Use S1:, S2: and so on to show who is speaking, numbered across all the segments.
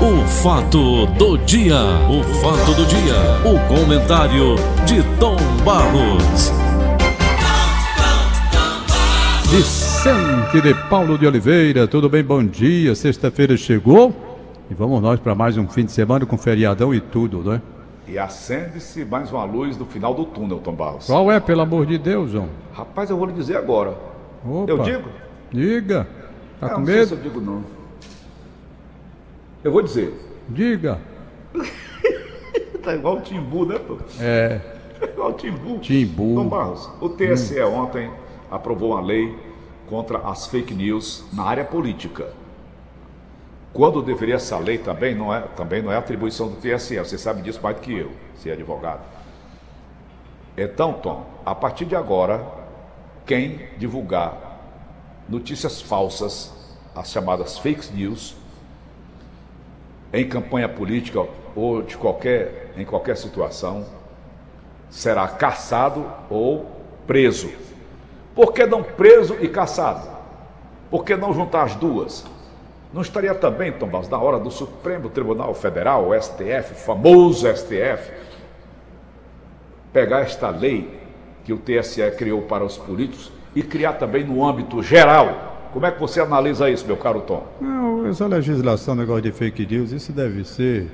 S1: O fato do dia, o fato do dia, o comentário de Tom Barros.
S2: Vicente de Paulo de Oliveira, tudo bem? Bom dia. Sexta-feira chegou e vamos nós para mais um fim de semana com feriadão e tudo, né?
S3: E acende-se mais uma luz no final do túnel, Tom Barros.
S2: Qual é, pelo amor de Deus, João?
S3: Rapaz, eu vou lhe dizer agora.
S2: Opa.
S3: Eu digo?
S2: Diga. Tá
S3: Eu
S2: com
S3: não sei se
S2: medo?
S3: eu digo não. Eu vou dizer.
S2: Diga.
S3: Tá igual o Timbu, né, pô?
S2: É,
S3: Tá igual o Timbu.
S2: Timbu.
S3: Tom Barros, o TSE ontem aprovou uma lei contra as fake news na área política. Quando deveria essa lei também não é, também não é atribuição do TSE, você sabe disso mais do que eu, se é advogado. Então, Tom, a partir de agora, quem divulgar notícias falsas, as chamadas fake news, em campanha política ou de qualquer, em qualquer situação, será caçado ou preso. Por que não preso e caçado? Por que não juntar as duas? Não estaria também, Tom Barros, na hora do Supremo Tribunal Federal, o STF, famoso STF, pegar esta lei que o TSE criou para os políticos e criar também no âmbito geral? Como é que você analisa isso, meu caro Tom?
S2: Não, essa legislação, negócio de fake news, isso deve ser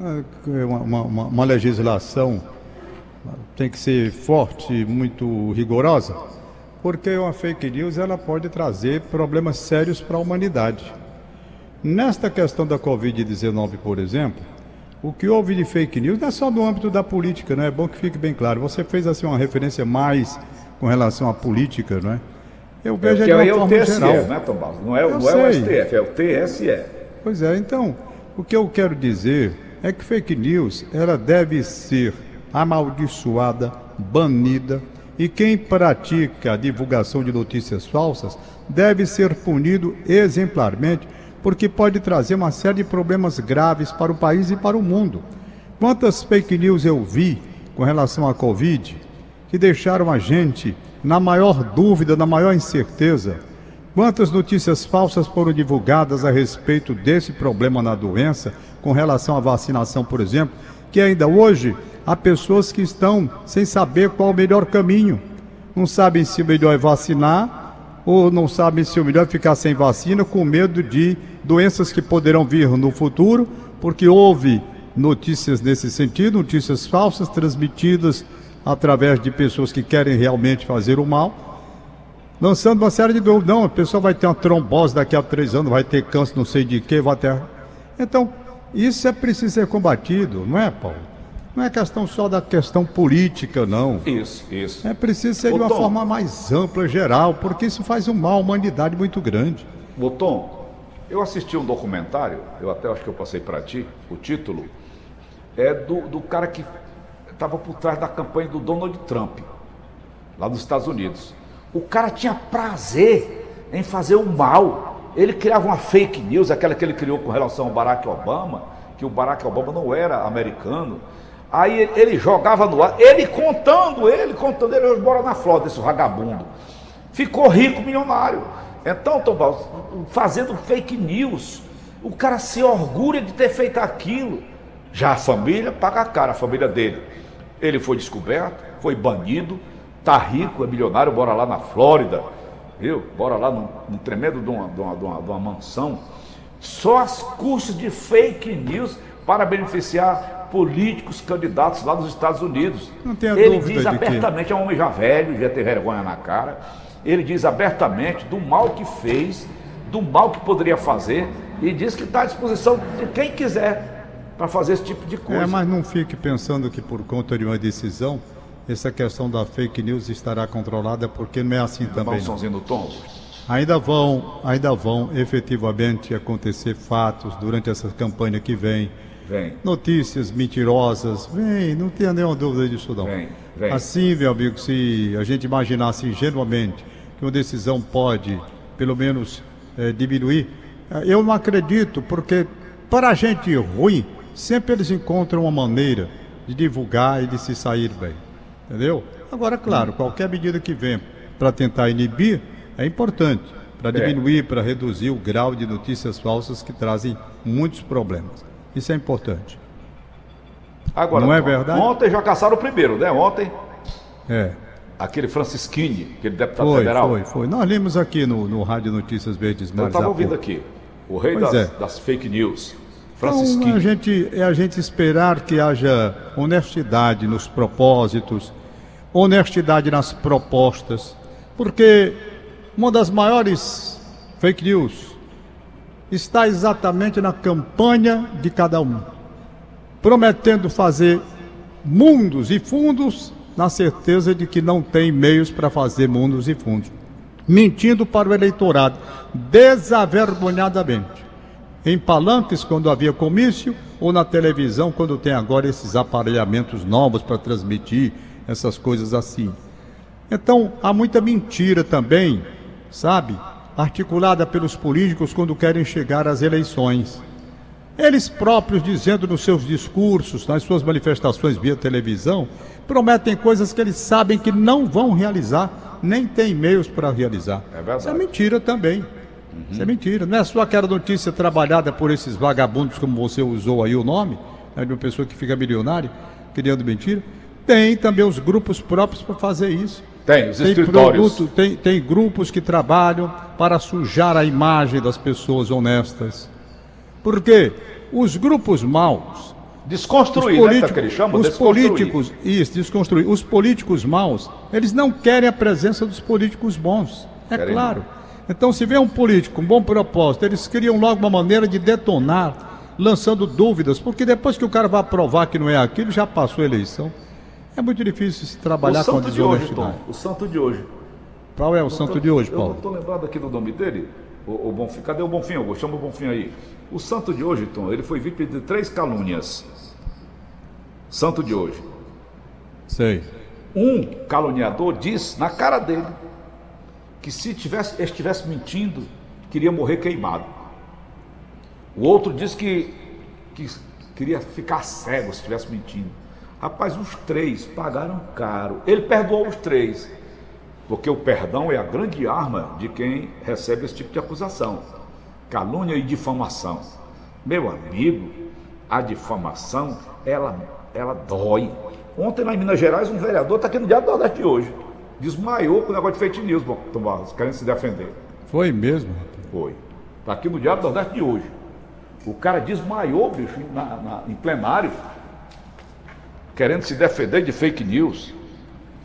S2: ah, uma, uma- uma- legislação tem que ser forte, muito rigorosa, porque uma fake news ela pode trazer problemas sérios para a humanidade. Nesta questão da Covid-19, por exemplo, o que houve de fake news não é só no âmbito da política, não é bom que fique bem claro. Você fez assim uma referência mais com relação à política, não é? Eu
S3: É
S2: vejo
S3: porque
S2: de uma
S3: aí é o TSE,
S2: geral.
S3: né, Tom Barros? Não é, não é o. STF, é o TSE.
S2: Pois é, então, o que eu quero dizer é que fake news, ela deve ser amaldiçoada, banida, e quem pratica a divulgação de notícias falsas deve ser punido exemplarmente, porque pode trazer uma série de problemas graves para o país e para o mundo. Quantas fake news eu vi com relação à Covid que deixaram a gente na maior dúvida, na maior incerteza? Quantas notícias falsas foram divulgadas a respeito desse problema na doença, com relação à vacinação, por exemplo, que ainda hoje há pessoas que estão sem saber qual o melhor caminho. Não sabem se o melhor é vacinar ou não sabem se o melhor é ficar sem vacina, com medo de doenças que poderão vir no futuro, porque houve notícias nesse sentido, notícias falsas transmitidas através de pessoas que querem realmente fazer o mal lançando uma série de dúvidas. Não, a pessoa vai ter uma trombose daqui a três anos, vai ter câncer, não sei de quê, vai ter. Então, isso é preciso ser combatido, não é, Paulo? Não é questão só da questão política, não.
S3: Isso, isso.
S2: É preciso ser de
S3: Ô,
S2: uma
S3: Tom.
S2: forma mais ampla, geral, porque isso faz um mal à humanidade muito grande.
S3: Ô, Tom, eu assisti um documentário, eu até acho que eu passei para ti, o título, é do, do cara que estava por trás da campanha do Donald Trump, lá nos Estados Unidos. O cara tinha prazer em fazer o mal. Ele criava uma fake news, aquela que ele criou com relação ao Barack Obama, que o Barack Obama não era americano. Aí ele, jogava no ar, ele contando, ele contando, ele mora na Flórida, esse vagabundo. Ficou rico, milionário. Então, Tom fazendo fake news, o cara se orgulha de ter feito aquilo. Já a família paga a cara, a família dele. Ele foi descoberto, foi banido, tá rico, é milionário, bora lá na Flórida, viu? Bora lá num, num tremendo de uma, de, uma, de, uma, de uma mansão. Só as custas de fake news para beneficiar políticos candidatos lá nos Estados Unidos.
S2: Não tenha
S3: Ele
S2: dúvida
S3: diz
S2: de que-
S3: abertamente, é um homem já velho, já tem vergonha na cara. Ele diz abertamente do mal que fez, do mal que poderia fazer, e diz que está à disposição de quem quiser para fazer esse tipo de coisa.
S2: É, mas não fique pensando que por conta de uma decisão, essa questão da fake news estará controlada, porque não é assim
S3: um
S2: também.
S3: no tom.
S2: Ainda vão, ainda vão efetivamente acontecer fatos durante essa campanha que vem.
S3: Vem.
S2: Notícias mentirosas, vem, não tenha nenhuma dúvida disso não.
S3: Vem, vem.
S2: Assim, meu amigo, se a gente imaginasse ingenuamente que uma decisão pode, pelo menos, eh, diminuir, eh, eu não acredito, porque para a gente ruim, sempre eles encontram uma maneira de divulgar e de se sair bem. Entendeu? Agora, claro, qualquer medida que venha para tentar inibir é importante. para diminuir, para reduzir o grau de notícias falsas que trazem muitos problemas. Isso é importante.
S3: Agora,
S2: Não é verdade?
S3: Ontem já caçaram o primeiro, né? Ontem,
S2: É.
S3: aquele Francisquini, aquele deputado
S2: Foi,
S3: federal.
S2: foi, foi. Nós lemos aqui no, no Rádio Notícias Verdes
S3: Eu estava ouvindo aqui. O rei das,
S2: é.
S3: das fake news.
S2: Então, a gente, é a gente esperar que haja honestidade nos propósitos, honestidade nas propostas, porque uma das maiores fake news está exatamente na campanha de cada um, prometendo fazer mundos e fundos na certeza de que não tem meios para fazer mundos e fundos, mentindo para o eleitorado desavergonhadamente em palanques quando havia comício ou na televisão quando tem agora esses aparelhamentos novos para transmitir essas coisas assim. Então há muita mentira também, sabe? Articulada pelos políticos quando querem chegar às eleições. Eles próprios dizendo nos seus discursos, nas suas manifestações via televisão, prometem coisas que eles sabem que não vão realizar, nem têm meios para realizar.
S3: É verdade.
S2: Isso é mentira também. Isso é mentira. Não é só aquela notícia trabalhada por esses vagabundos, como você usou aí o nome, né, de uma pessoa que fica milionária, criando mentira. Tem também os grupos próprios para fazer isso.
S3: Tem, os
S2: Tem,
S3: escritórios.
S2: produto, tem, tem grupos que trabalham para sujar a imagem das pessoas honestas. Por quê? Os grupos maus, os,
S3: Desconstruir, né?
S2: políticos,
S3: Tá, que ele chama?
S2: os políticos, isso, desconstruir. Os políticos maus, eles não querem a presença dos políticos bons. É
S3: Querem
S2: claro. Então, se vem um político com bom propósito, eles criam logo uma maneira de detonar, lançando dúvidas, porque depois que o cara vai provar que não é aquilo, já passou a eleição. É muito difícil se trabalhar com a
S3: santo de hoje,
S2: desonestidade.
S3: Tom. O santo de hoje.
S2: Qual é o santo de hoje,
S3: Eu
S2: Paulo?
S3: estou lembrado aqui do nome dele. O, o Bonfim. Cadê o Bonfim, Augusto? Chama o Bonfim aí. O santo de hoje, Tom, ele foi vítima de três calúnias. Santo de hoje.
S2: Sei.
S3: Um caluniador disse na cara dele que se tivesse, estivesse mentindo, queria morrer queimado. O outro disse que, que queria ficar cego se estivesse mentindo. Rapaz, os três pagaram caro. Ele perdoou os três. Porque o perdão é a grande arma de quem recebe esse tipo de acusação. Calúnia e difamação. Meu amigo, a difamação, ela, ela dói. Ontem lá em Minas Gerais, um vereador está aqui no Diário do Nordeste de hoje. Desmaiou com o negócio de fake news, bom, Tom Barros, querendo se defender.
S2: Foi mesmo.
S3: Foi. Está aqui no Diário do Nordeste de hoje. O cara desmaiou, bicho, na- na- em plenário, querendo se defender de fake news.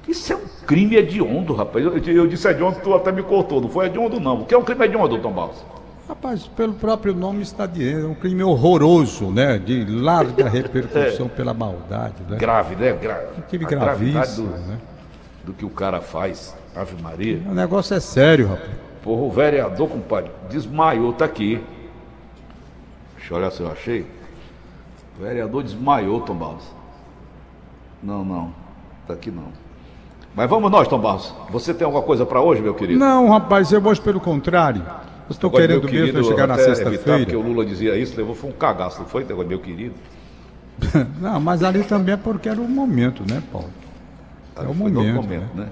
S3: Isso é um crime hediondo, rapaz. Eu, eu disse hediondo, tu até me cortou. Não foi hediondo, não. O que é um crime hediondo, Tom Barros?
S2: Rapaz, pelo próprio nome está dizendo, é um crime horroroso, né? De larga repercussão pela maldade, né?
S3: Grave, né? Gra
S2: Um crime
S3: a
S2: gravíssimo,
S3: do,
S2: né?
S3: Do que o cara faz. Ave Maria.
S2: O negócio é sério, rapaz.
S3: Porra, o vereador, compadre, desmaiou, tá aqui. Deixa eu olhar se eu achei. O vereador desmaiou, Tom Barros. Não, não. Tá aqui não. Mas vamos nós, Tom Barros. Você tem alguma coisa para hoje, meu querido?
S2: Não, rapaz, eu hoje pelo contrário. Eu estou
S3: Agora,
S2: querendo
S3: meu
S2: mesmo
S3: querido,
S2: chegar na
S3: evitar, Porque
S2: sexta-feira.
S3: o Lula dizia isso, levou foi um cagaço, não foi, meu querido?
S2: Não, mas ali também é porque era o momento, né, Paulo? É o momento,
S3: momento, né?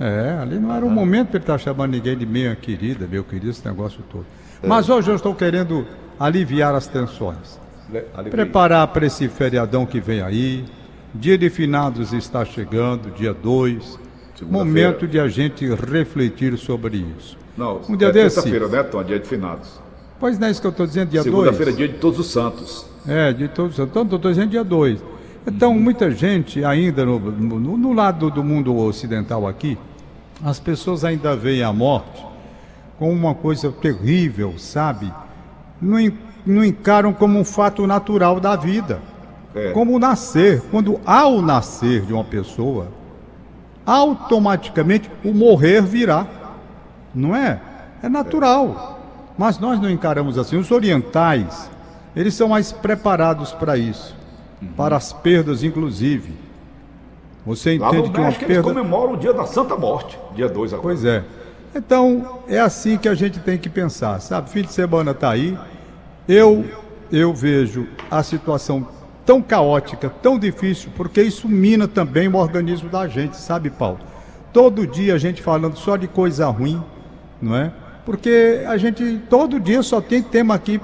S2: É, ali não era o momento para ele estar chamando ninguém de minha querida, meu querido, esse negócio todo.
S3: É.
S2: Mas hoje eu estou querendo aliviar as tensões.
S3: Le- ali
S2: Preparar para esse feriadão que vem aí. Dia de finados está chegando, dia 2.
S3: Segunda-feira.
S2: Momento de a gente refletir sobre isso.
S3: Não,
S2: Um dia
S3: é
S2: desse.
S3: terça-feira, né, Tom? Dia de finados.
S2: Pois não é isso que eu estou dizendo, dia 2?
S3: Segunda-feira, dia de todos os santos.
S2: É, de todos. Então, eu estou dizendo dia 2. Então, muita gente ainda no, no, no lado do mundo ocidental aqui, as pessoas ainda veem a morte como uma coisa terrível, sabe? Não, não encaram como um fato natural da vida.
S3: É.
S2: Como o nascer. Quando ao nascer de uma pessoa, automaticamente o morrer virá. Não é? É natural. Mas nós não encaramos assim. Os orientais, eles são mais preparados para isso. Para as perdas, inclusive. Você entende que uma
S3: México eles
S2: perda.
S3: comemoram o dia da Santa Morte, dia 2 agora.
S2: Pois é. Então, é assim que a gente tem que pensar, sabe? Fim de semana está aí. Eu, eu vejo a situação tão caótica, tão difícil, porque isso mina também o organismo da gente, sabe, Paulo? Todo dia a gente falando só de coisa ruim, não é? Porque a gente todo dia só tem tema aqui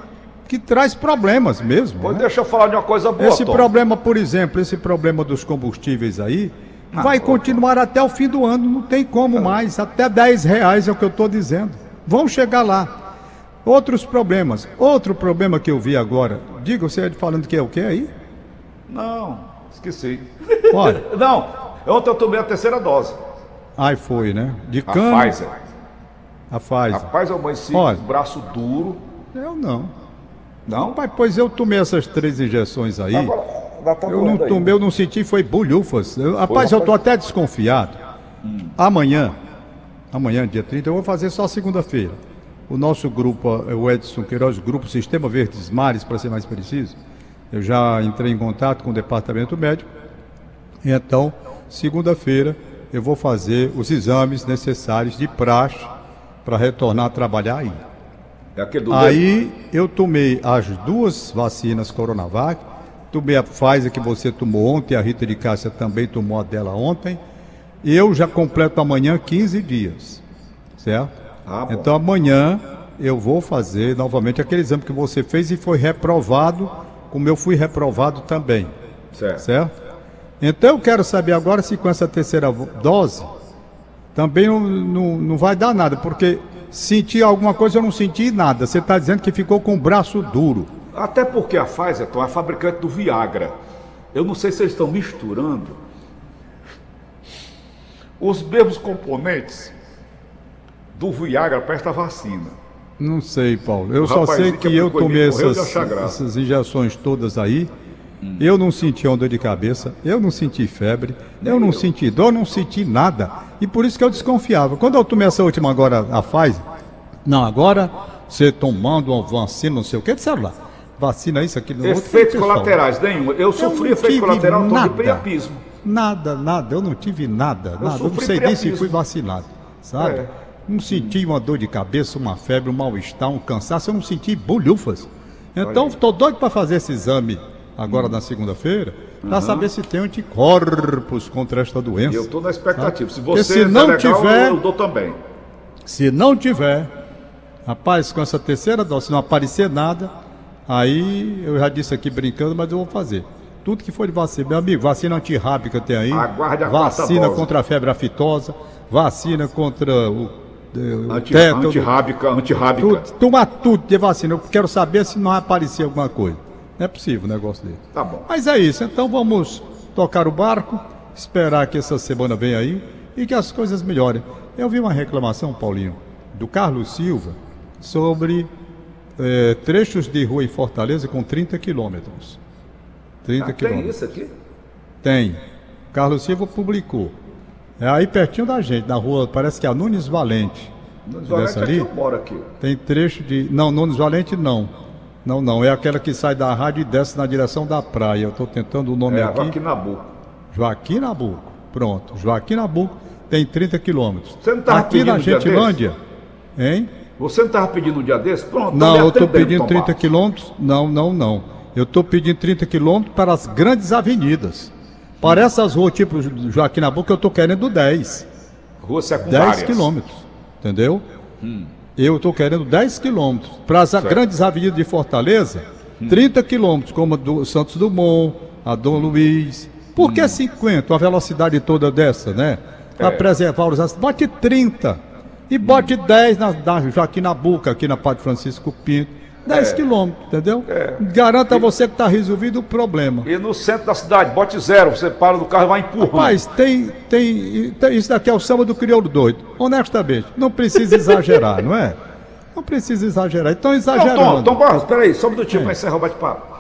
S2: que traz problemas mesmo.
S3: Pois
S2: né?
S3: deixa eu falar de uma coisa boa,
S2: Esse
S3: Tom.
S2: problema, por exemplo, esse problema dos combustíveis aí,
S3: Ah,
S2: vai
S3: ô,
S2: continuar até o fim do ano, não tem como mais, até 10 reais é o que eu estou dizendo. Vão chegar lá. Outros problemas. Outro problema que eu vi agora, diga você falando que é o que aí?
S3: Não, esqueci.
S2: Olha,
S3: Não, ontem eu tomei a terceira dose.
S2: aí foi, né? De
S3: A
S2: cana,
S3: Pfizer.
S2: a Pfizer.
S3: Rapaz, eu amanheci
S2: Olha.
S3: com o braço duro.
S2: Eu não.
S3: Não?
S2: Rapaz, pois eu tomei essas três injeções aí.
S3: Agora tá
S2: Eu não tomei, eu não senti, foi bulhufas. Eu- rapaz, eu tô até desconfiado.
S3: Hum.
S2: Amanhã, amanhã, dia 30, eu vou fazer só segunda-feira. O nosso grupo, o Edson Queiroz, grupo Sistema Verdes Mares, para ser mais preciso, eu já entrei em contato com o departamento médico. Então, segunda-feira, eu vou fazer os exames necessários de praxe para retornar a trabalhar aí.
S3: É aquele do
S2: Aí eu tomei as duas vacinas Coronavac, tomei a Pfizer que você tomou ontem, a Rita de Cássia também tomou a dela ontem. Eu já completo amanhã 15 dias, certo?
S3: Ah,
S2: então amanhã eu vou fazer novamente aquele exame que você fez e foi reprovado, como eu fui reprovado também,
S3: Certo.
S2: certo? Então eu quero saber agora se com essa terceira dose também não, não, não vai dar nada, porque senti alguma coisa eu não senti nada. Você está dizendo que ficou com o braço duro.
S3: Até porque a Pfizer é a fabricante do Viagra. Eu não sei se eles estão misturando os mesmos componentes do Viagra para esta vacina.
S2: Não sei, Paulo. Eu
S3: O
S2: só sei
S3: que
S2: que eu tomei essas, essas injeções todas aí. Eu não senti onda de cabeça, eu não senti febre, eu não senti dor, não senti nada. E por isso que eu desconfiava. Quando eu tomei essa última agora, a Pfizer, não, agora você tomando uma vacina, não sei o que, de celular. Vacina, isso, aquilo, outro,
S3: Efeitos
S2: pessoal.
S3: colaterais nenhum. Eu sofri
S2: não
S3: efeito colateral
S2: nada.
S3: priapismo.
S2: Nada, nada, eu não tive nada, nada. Eu não sei nem se fui vacinado, sabe?
S3: É.
S2: Não senti uma dor de cabeça, uma febre, um mal-estar, um cansaço, eu não senti bolhufas. Então, estou doido para fazer esse exame agora na segunda-feira, para saber se tem anticorpos contra esta doença.
S3: Eu estou na expectativa. Se
S2: Porque
S3: você
S2: se não
S3: tá legal,
S2: tiver-
S3: eu dou também.
S2: Se não tiver, rapaz, com essa terceira dose, se não aparecer nada, aí eu já disse aqui brincando, mas eu vou fazer. Tudo que for de vacina, meu amigo, vacina antirrábica tem aí,
S3: Aguarde a
S2: vacina contra a febre aftosa, vacina contra o, eh, o
S3: Anti,
S2: tétano,
S3: antirrábica, antirrábica.
S2: tudo, tomar tudo de vacina. Eu quero saber se não vai aparecer alguma coisa. Não é possível um negócio dele.
S3: Tá bom.
S2: Mas é isso, então vamos tocar o barco, esperar que essa semana venha aí e que as coisas melhorem. Eu vi uma reclamação, Paulinho, do Carlos Silva sobre eh, trechos de rua em Fortaleza com 30 quilômetros. 30
S3: Ah, tem
S2: quilômetros.
S3: isso aqui?
S2: Tem. Carlos Silva publicou. É aí pertinho da gente, na rua, parece que é a Nunes Valente. Dessa
S3: Valente aqui
S2: ali?
S3: eu moro aqui.
S2: Tem trecho de. Não, Nunes Valente não. Não, não. É aquela que sai da rádio e desce na direção da praia. Eu estou tentando o nome
S3: É,
S2: aqui.
S3: aqui na boca.
S2: Joaquim Nabuco. Pronto. Joaquim Nabuco tem 30 quilômetros.
S3: Você não tava
S2: Aqui na Gentilândia. Hein?
S3: Você não estava pedindo um dia desse? Pronto,
S2: Não, eu estou pedindo
S3: Tom
S2: 30
S3: Barros.
S2: quilômetros. Não, não, não. Eu estou pedindo 30 quilômetros para as grandes avenidas. Para essas ruas, tipo Joaquim Nabuco, eu estou querendo 10.
S3: Rua secundária.
S2: 10 quilômetros. Entendeu? Eu estou querendo 10 quilômetros. Para as grandes avenidas de Fortaleza, 30 quilômetros, como a do Santos Dumont, a Dom Luiz. Por que 50? Uma velocidade toda dessa, né? Para
S3: É.
S2: preservar os acidentes. Bote 30. E bote 10 na, na Joaquim Nabuco, aqui na Padre Francisco Pinto. 10
S3: É.
S2: quilômetros, entendeu?
S3: É.
S2: Garanta a você que está resolvido o problema.
S3: E no centro da cidade, bote zero. Você para do carro e vai empurrando.
S2: Rapaz, tem, tem, tem- Isso daqui é o samba do crioulo doido. Honestamente, não precisa exagerar, não é? Não precisa exagerar. Então,
S3: Não,
S2: exagerando.
S3: Tom, Tom Barros, peraí, só um minutinho
S2: É.
S3: para encerrar o bate-papo.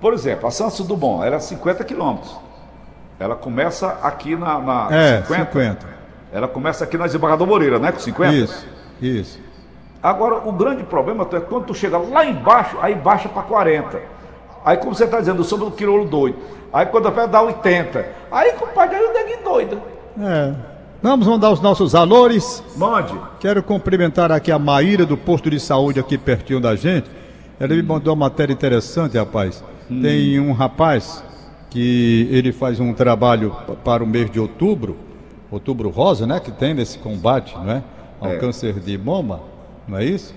S3: Por exemplo, a Santos Dumont, ela é 50 quilômetros. Ela começa aqui na, na
S2: É, 50.
S3: Ela começa aqui na Desembargador Moreira, né? Com 50?
S2: Isso, isso.
S3: Agora, o grande problema é quando tu chega lá embaixo, aí baixa para 40. Aí, como você está dizendo, o sombra do crioulo doido. Aí, quando vai dar 80. Aí, compadre, aí o neguinho doido.
S2: É. Vamos mandar os nossos valores.
S3: Mande.
S2: Quero cumprimentar aqui a Maíra do posto de saúde aqui pertinho da gente. Ela me mandou uma matéria interessante, rapaz. Tem um rapaz que ele faz um trabalho para o mês de outubro, outubro rosa, né? Que tem nesse combate, né? Ao
S3: É.
S2: câncer de mama. Não é isso?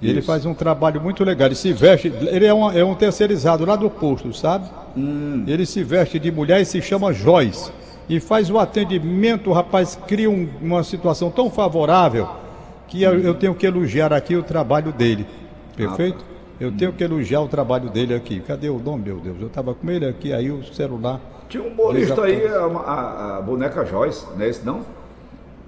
S2: E isso. ele faz um trabalho muito legal. Ele se veste, ele é um, é um terceirizado lá do posto, sabe? Hum. Ele se veste de mulher e se chama Joyce. E faz o atendimento, o rapaz cria um, uma situação tão favorável que eu, eu, tenho que elogiar aqui o trabalho dele. Perfeito? Ah, eu tenho que elogiar o trabalho dele aqui. Cadê o nome, meu Deus? Eu estava com ele aqui, aí o celular.
S3: Tinha um humorista aí, a, a, a, boneca Joyce, não é esse não?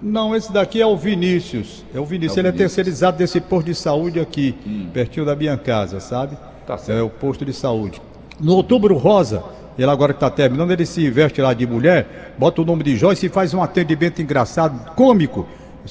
S2: Não, esse daqui é o Vinícius. É o Vinícius. É o ele é Vinícius. é terceirizado desse posto de saúde aqui, hum. pertinho da minha casa, sabe? Tá. É o posto de saúde. No outubro rosa, ele agora que está terminando, ele se veste lá de mulher, bota o nome de Joyce e faz um atendimento engraçado, cômico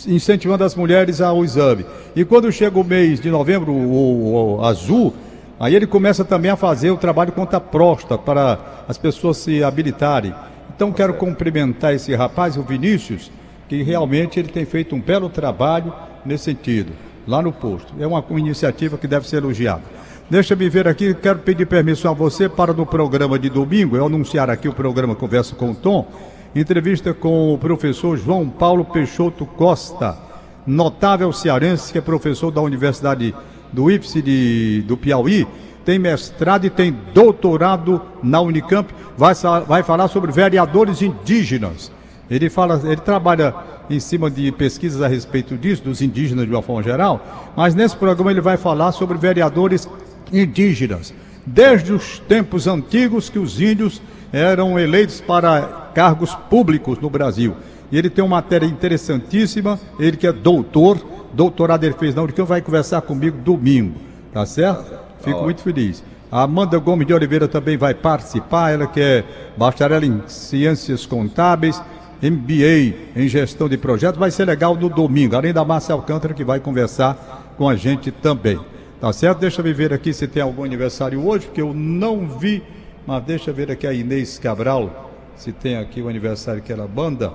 S2: incentivando as mulheres ao exame. E quando chega o mês de novembro, o, o azul, aí ele começa também a fazer o trabalho contra a próstata, para as pessoas se habilitarem. Então quero cumprimentar esse rapaz, o Vinícius, que realmente ele tem feito um belo trabalho nesse sentido, lá no posto. É uma, iniciativa que deve ser elogiada. Deixa-me ver aqui, quero pedir permissão a você para no programa de domingo, eu anunciar aqui o programa Conversa com o Tom, Entrevista com o professor João Paulo Peixoto Costa, notável cearense que é professor da Universidade do IPSE de, do Piauí, tem mestrado e tem doutorado na Unicamp, vai, vai falar sobre vereadores indígenas. Ele fala, ele trabalha em cima de pesquisas a respeito disso, dos indígenas de uma forma geral, mas nesse programa ele vai falar sobre vereadores indígenas. Desde os tempos antigos que os índios eram eleitos para cargos públicos no Brasil. E ele tem uma matéria interessantíssima, ele que é doutor, doutorado ele fez na Unicamp, vai conversar comigo domingo, tá certo? Fico muito feliz. A Amanda Gomes de Oliveira também vai participar, ela que é bacharel em Ciências Contábeis, MBA em Gestão de Projetos, vai ser legal no domingo, além da Márcia Alcântara que vai conversar com a gente também. Tá certo? Deixa eu ver aqui se tem algum aniversário hoje, porque eu não vi mas deixa eu ver aqui a Inês Cabral, se tem aqui o aniversário que ela banda.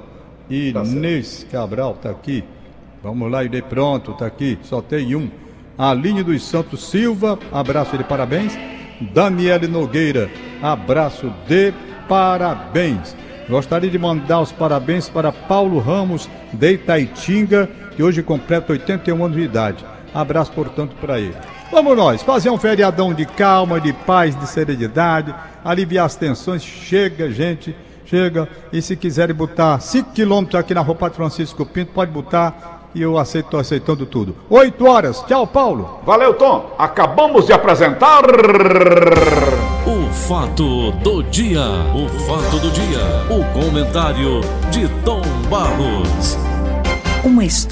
S2: Inês tá Cabral está aqui. Vamos lá, Inês, pronto, está aqui. Só tem um. Aline dos Santos Silva, abraço de parabéns. Daniele Nogueira, abraço de parabéns. Gostaria de mandar os parabéns para Paulo Ramos de Itaitinga, que hoje completa 81 anos de idade. Abraço, portanto, para ele. Vamos nós, fazer um feriadão de calma, de paz, de serenidade, aliviar as tensões. Chega, gente, chega. E se quiserem botar 5 quilômetros aqui na roupa de Francisco Pinto, pode botar. E eu aceito, aceitando tudo. 8 horas. Tchau, Paulo.
S3: Valeu, Tom. Acabamos de apresentar.
S1: Fato do dia. O fato do dia. O comentário de Tom Barros.
S4: Uma história.